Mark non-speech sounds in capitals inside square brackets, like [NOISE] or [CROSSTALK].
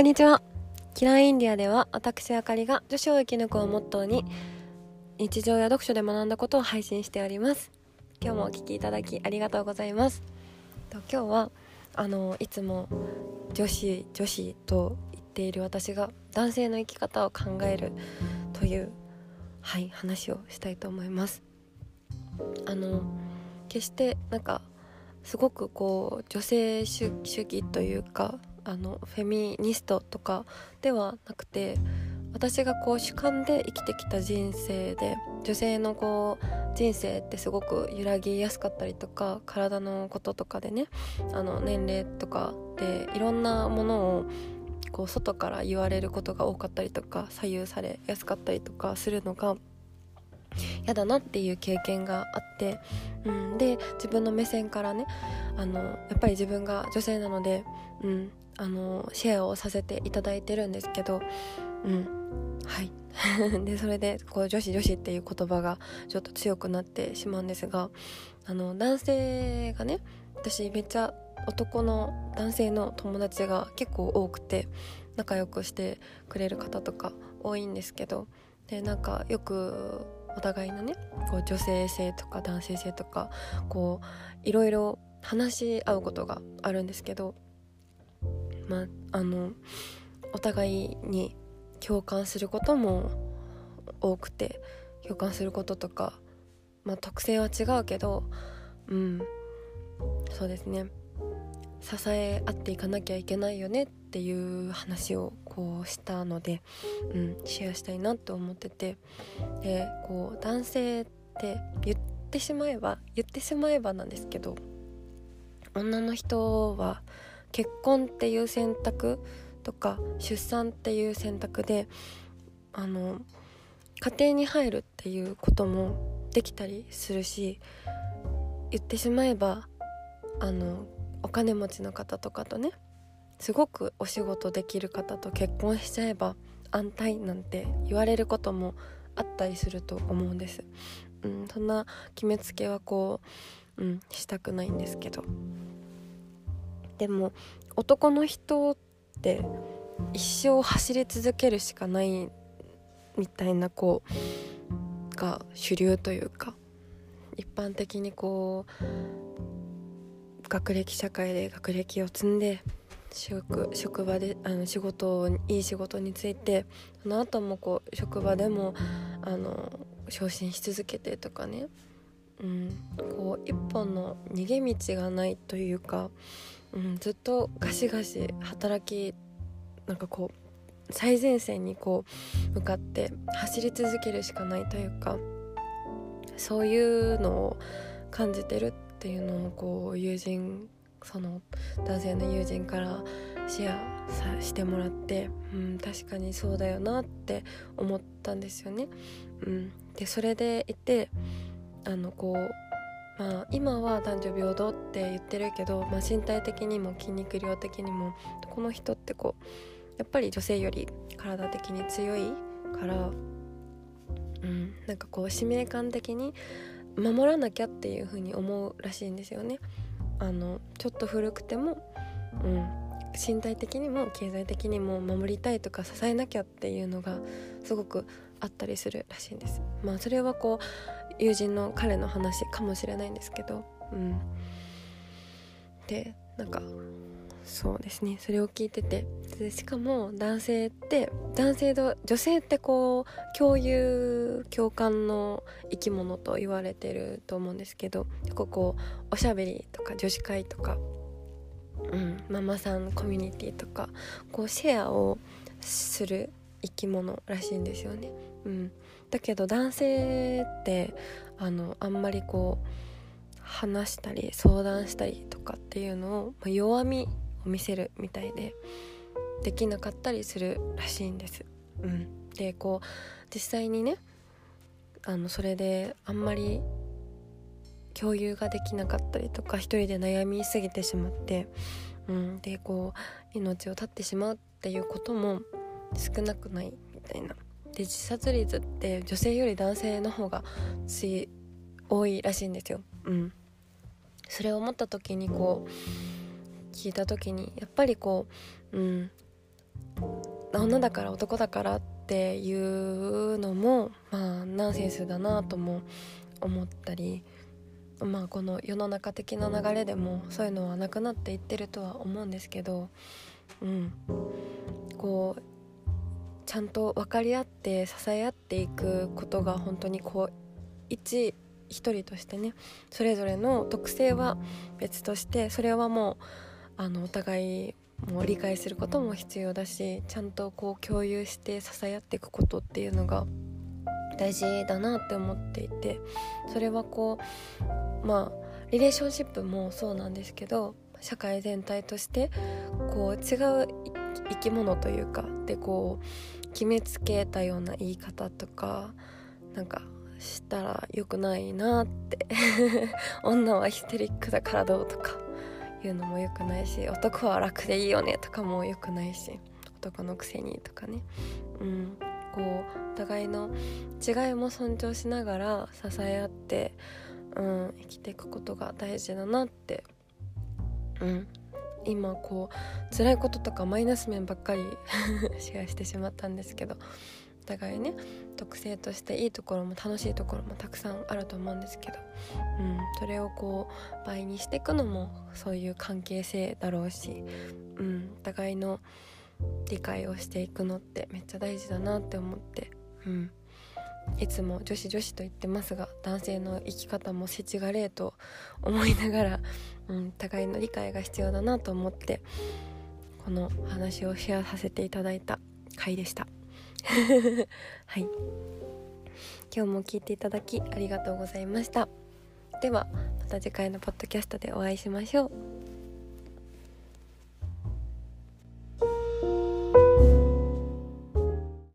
こんにちは。キラーインディアでは私あかりが女子を生き抜くをモットーに日常や読書で学んだことを配信しております。今日もお聴きいただきありがとうございます。と今日はあのいつも女子女子と言っている私が男性の生き方を考えるというはい話をしたいと思います。あの決してなんかすごくこう女性主義というかあのフェミニストとかではなくて私がこう主観で生きてきた人生で女性のこう人生ってすごく揺らぎやすかったりとか体のこととかでねあの年齢とかでいろんなものをこう外から言われることが多かったりとか左右されやすかったりとかするのが嫌だなっていう経験があって、うん、で自分の目線からねあのやっぱり自分が女性なので、うん、あのシェアをさせていただいてるんですけど、うん、はい。[LAUGHS] でそれでこう女子女子っていう言葉がちょっと強くなってしまうんですがあの男性がね私めっちゃ男の男性の友達が結構多くて仲良くしてくれる方とか多いんですけどでなんかよくお互いのねこう女性性とか男性性とかこういろいろ話し合うことがあるんですけどまああのお互いに共感することも多くて共感することとか、まあ、特性は違うけどうんそうですね。支え合っていかなきゃいけないよねっていう話をこうしたので、うん、シェアしたいなと思っててでこう男性って言ってしまえば言ってしまえばなんですけど女の人は結婚っていう選択とか出産っていう選択であの家庭に入るっていうこともできたりするし言ってしまえばあのお金持ちの方とかとねすごくお仕事できる方と結婚しちゃえば安泰なんて言われることもあったりすると思うんです、うん、そんな決めつけはこう、うん、したくないんですけど。でも男の人って一生走り続けるしかないみたいなこうが主流というか一般的にこう学歴社会で学歴を積んで職職場であの仕事いい仕事についてその後もこう職場でもあの昇進し続けてとかね、うん、こう一本の逃げ道がないというか、うん、ずっとガシガシ働きなんかこう最前線にこう向かって走り続けるしかないというかそういうのを感じてるっていうのをこう友人その男性の友人からシェアしてもらって、うん、確かにそうだよなって思ったんですよね。うん、でそれでいてあのこう、まあ、今は男女平等って言ってるけど、まあ、身体的にも筋肉量的にもこの人ってこうやっぱり女性より体的に強いから、うん、なんかこう使命感的に守らなきゃっていう風に思うらしいんですよね。あのちょっと古くても、うん、身体的にも経済的にも守りたいとか支えなきゃっていうのがすごくあったりするらしいんですまあそれはこう友人の彼の話かもしれないんですけどうん。でなんかそうですね。それを聞いててでしかも男性って男性と女性ってこう共有共感の生き物と言われてると思うんですけど結構こうおしゃべりとか女子会とか、うん、ママさんコミュニティとかこうシェアをする生き物らしいんですよね。うん、だけど男性ってあのあんまりこう話したり相談したりとかっていうのを、まあ、弱みを見せるみたいでできなかったりするらしいんです。うん、でこう実際にねあのそれであんまり共有ができなかったりとか一人で悩みすぎてしまって、うん、でこう命を絶ってしまうっていうことも少なくないみたいな。で自殺率って女性より男性の方が多いらしいんですよ。うん、それを思った時にこう聞いた時にやっぱりこう、うん、女だから男だからっていうのもまあナンセンスだなとも思ったりまあこの世の中的な流れでもそういうのはなくなっていってるとは思うんですけどうんこうちゃんと分かり合って支え合っていくことが本当にこう一一人としてねそれぞれの特性は別としてそれはもうあのお互いも理解することも必要だしちゃんとこう共有して支え合っていくことっていうのが大事だなって思っていてそれはこうまあリレーションシップもそうなんですけど社会全体としてこう違う生き物というかでこう決めつけたような言い方とかなんかしたら良くないなって [LAUGHS] 女はヒステリックだからどうとかいうのも良くないし男は楽でいいよねとかも良くないし男のくせにとかね。うん。こうお互いの違いも尊重しながら支え合って、うん、生きていくことが大事だなってうん。今こう辛いこととかマイナス面ばっかり [LAUGHS] シェアしてしまったんですけどお互いね特性としていいところも楽しいところもたくさんあると思うんですけど、うん、それをこう倍にしていくのもそういう関係性だろうし、うん、お互いの理解をしていくのってめっちゃ大事だなって思って、うん、いつも女子女子と言ってますが男性の生き方も世知辛いと思いながら、[LAUGHS] うん、互いの理解が必要だなと思ってこの話をシェアさせていただいた回でした。[LAUGHS] はい。今日も聞いていただきありがとうございました。ではまた次回のポッドキャストでお会いしましょう。